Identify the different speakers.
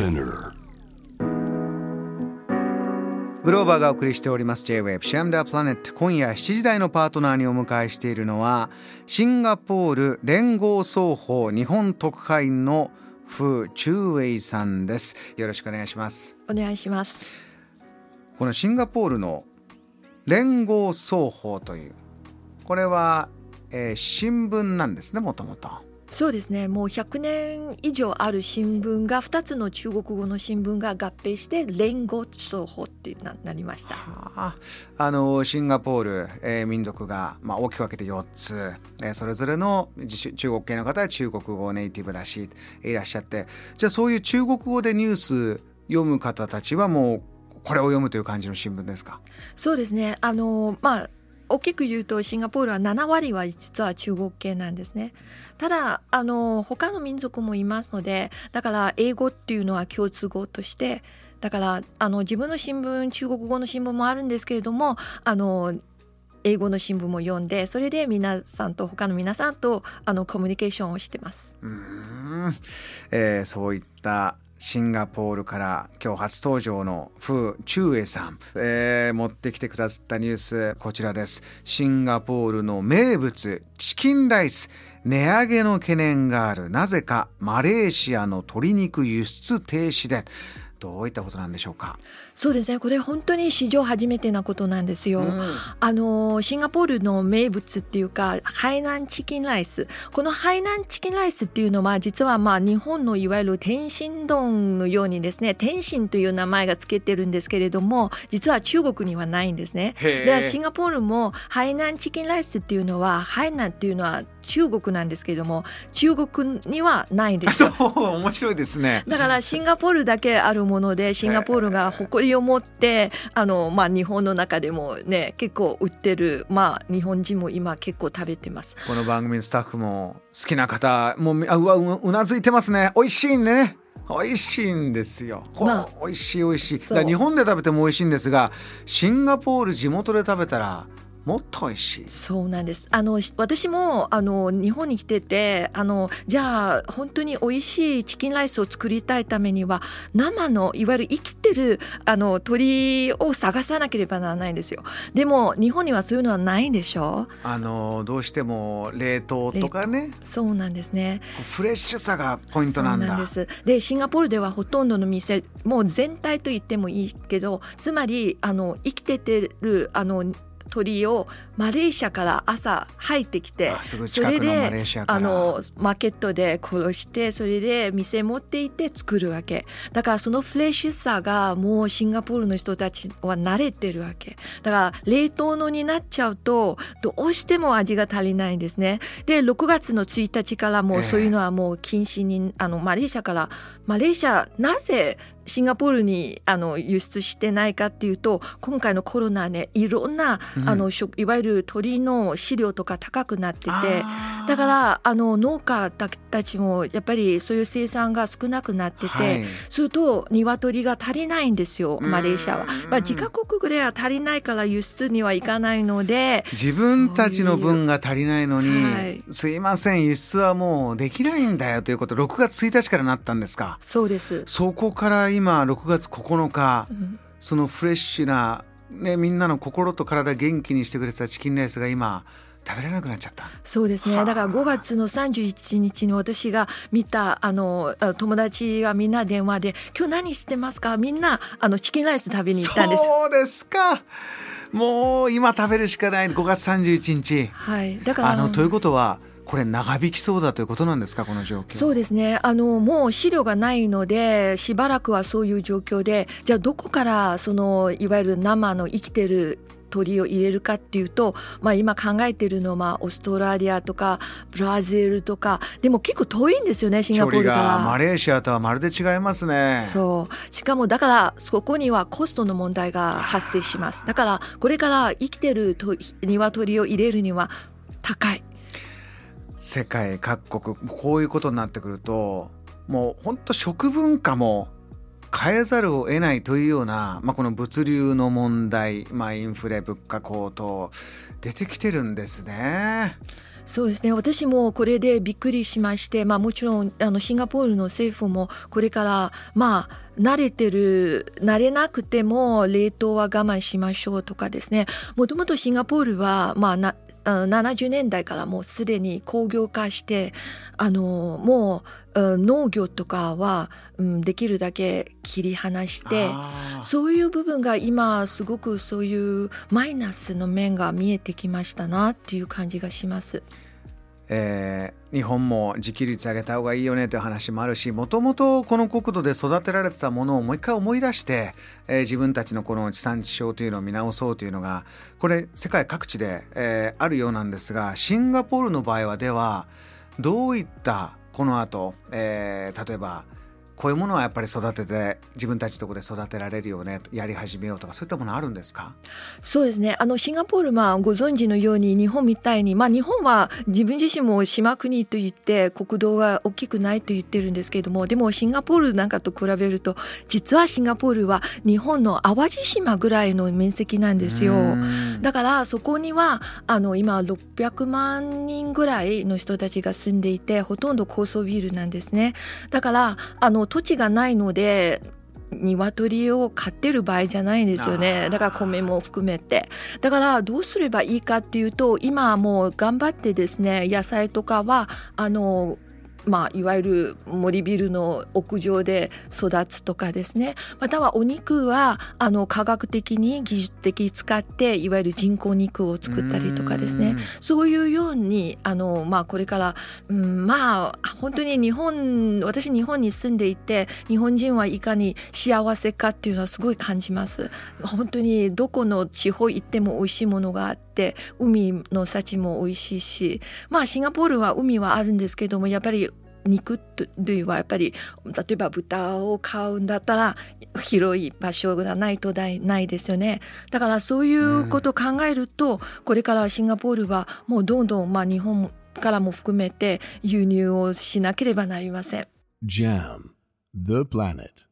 Speaker 1: Spinner.
Speaker 2: グローバーがお送りしております。J-Wave シャムダープラネット。今夜7時台のパートナーにお迎えしているのはシンガポール連合双方日本特派員のフー・チューウェイさんです。よろしくお願いします。
Speaker 3: お願いします。
Speaker 2: このシンガポールの連合双方というこれは、えー新聞なんですねもともと
Speaker 3: そうですね。もう100年以上ある新聞が2つの中国語の新聞が合併して連合双方ってななりました。
Speaker 2: はあ。あのシンガポール、えー民族が、まあ、大きく分けて4つ、えーそれぞれの中国系の方は中国語ネイティブだしいらっしゃって。じゃあそういう中国語でニュース読む方たちはもうこれを読むという感じの新聞ですか？
Speaker 3: そうですね。あのまあ大きく言うとシンガポールは7割は実は中国系なんですねただあの他の民族もいますのでだから英語っていうのは共通語としてだからあの自分の新聞中国語の新聞もあるんですけれどもあの英語の新聞も読んでそれで皆さんと他の皆さんとあのコミュニケーションをしてます。
Speaker 2: うん、えーそういったシンガポールから今日初登場のフー・チュウエさん、えー持ってきてくださったニュースこちらです。シンガポールの名物チキンライス。値上げの懸念がある。なぜかマレーシアの鶏肉輸出停止で。どういったことなんでしょうか、
Speaker 3: そうですね。これ本当に史上初めてなことなんですよ。
Speaker 2: うん。
Speaker 3: あのシンガポールの名物っていうかハイナンチキンライス。このハイナンチキンライスっていうのは実はまあ日本のいわゆる天津丼のようにですね天津という名前がつけてるんですけれども実は中国にはないんですね。でシンガポールもハイナンチキンライスっていうのはハイナンっていうのは中国なんですけれども中国にはないんです。
Speaker 2: そ
Speaker 3: よ。
Speaker 2: う。面白いですね。
Speaker 3: だからシンガポールだけあるものでシンガポールが誇りを持ってあの、まあ、日本の中でもね結構売ってる、まあ、日本人も今結構食べてます。
Speaker 2: この番組のスタッフも好きな方もうあうわううなずいてますね。美味しいね。美味しいんですよ、
Speaker 3: まあ
Speaker 2: 美味しい美味しい。日本で食べても美味しいんですがシンガポール地元で食べたらもっと美味しい。
Speaker 3: そうなんです。あのし私もあの日本に来ててあのじゃあ本当に美味しいチキンライスを作りたいためには生のいわゆる生きてるあの鶏を探さなければならないんですよ。でも日本にはそういうのはないんでしょ？
Speaker 2: あのどうしても冷凍とかね。
Speaker 3: そうなんですね。
Speaker 2: フレッシュさがポイントなんだ。
Speaker 3: です。でシンガポールではほとんどの店もう全体と言ってもいいけどつまりあの生きててるあの鳥をマレーシアから朝入ってきてそれであのマーケットで殺してそれで店持って行って作るわけ。だからそのフレッシュさがもうシンガポールの人たちは慣れてるわけ。だから冷凍のになっちゃうとどうしても味が足りないんですね。で6月の1日からも
Speaker 2: ええ
Speaker 3: うそういうのはもう禁止にあのマレーシアからマレーシアなぜシンガポールにあの輸出してないかっていうと今回のコロナねいろんな、
Speaker 2: うん。
Speaker 3: あの食いわゆる鳥の飼料とか高くなっててだからあの農家たちもやっぱりそういう生産が少なくなってて、
Speaker 2: はい。
Speaker 3: すると鶏が足りないんですよマレーシアは。
Speaker 2: うん。
Speaker 3: まあ、自家国では足りないから輸出にはいかないので
Speaker 2: 自分たちの分が足りないのに、
Speaker 3: はい。
Speaker 2: すいません輸出はもうできないんだよということ6月1日からなったんですか。
Speaker 3: そうです。
Speaker 2: そこから今6月9日
Speaker 3: うん
Speaker 2: そのフレッシュな、ね、みんなの心と体元気にしてくれてたチキンライスが今食べれなくなっちゃった。
Speaker 3: そうですね
Speaker 2: はあ
Speaker 3: だから5月の31日に私が見たあのあ友達はみんな電話で「今日何してますか?」みんなあのチキンライス食べに行ったんです。
Speaker 2: そうですかもう今食べるしかない5月31日。
Speaker 3: はい、だから
Speaker 2: あのということはこれ長引きそうだということなんですかこの状況。
Speaker 3: そうですねあのもう資料がないのでしばらくはそういう状況でじゃあどこからそのいわゆる生の生きてる鳥を入れるかっていうと、まあ、今考えてるのはまあオーストラリアとかブラジルとかでも結構遠いんですよねシンガポールから。
Speaker 2: がマレーシアとはまるで違いますね。
Speaker 3: そうしかもだからそこにはコストの問題が発生しますだからこれから生きてると鶏を入れるには高い
Speaker 2: 世界各国こういうことになってくるともう本当食文化も変えざるを得ないというような、まあ、この物流の問題、まあ、インフレ物価高騰出てきてるんですね。
Speaker 3: そうですね私もこれでびっくりしまして、まあ、もちろんあのシンガポールの政府もこれからまあ慣れてる慣れなくても冷凍は我慢しましょうとかですねもともとシンガポールは、まあ、70年代からもうすでに工業化してあのもう農業とかは、うん、できるだけ切り離してそういう部分が今すごくそういうマイナスの面が見えてきましたなっていう感じがします。
Speaker 2: えー、日本も自給率上げた方がいいよねという話もあるしもともとこの国土で育てられてたものをもう一回思い出して、えー、自分たちのこの地産地消というのを見直そうというのがこれ世界各地で、えー、あるようなんですがシンガポールの場合はではどういったこの後、えー、例えばこういうものはやっぱり育てて自分たちのところで育てられるよねやり始めようとかそういったものあるんですか？
Speaker 3: そうですね。あのシンガポールまあご存知のように日本みたいにまあ日本は自分自身も島国と言って国土が大きくないと言ってるんですけれどもでもシンガポールなんかと比べると実はシンガポールは日本の淡路島ぐらいの面積なんですよ。だからそこにはあの今600万人ぐらいの人たちが住んでいてほとんど高層ビルなんですね。だからあの土地がないので鶏を飼ってる場合じゃないんですよね。だから米も含めて。だからどうすればいいかっていうと今もう頑張ってですね野菜とかはあのまあ、いわゆる森ビルの屋上で育つとかですね。またはお肉はあの科学的に技術的に使っていわゆる人工肉を作ったりとかですね。そういうようにあの、まあ、これから、うん、まあ本当に日本私日本に住んでいて日本人はいかに幸せかっていうのはすごい感じます。本当にどこの地方行っても美味しいものがあって海の幸も美味しいし。まあシンガポールは海はあるんですけどもやっぱり肉類はやっぱり例えば豚を買うんだったら広い場所がないとないですよね。だからそういうことを考えると、これからシンガポールはもうどんどんまあ日本からも含めて輸入をしなければなりません。JAM The Planet.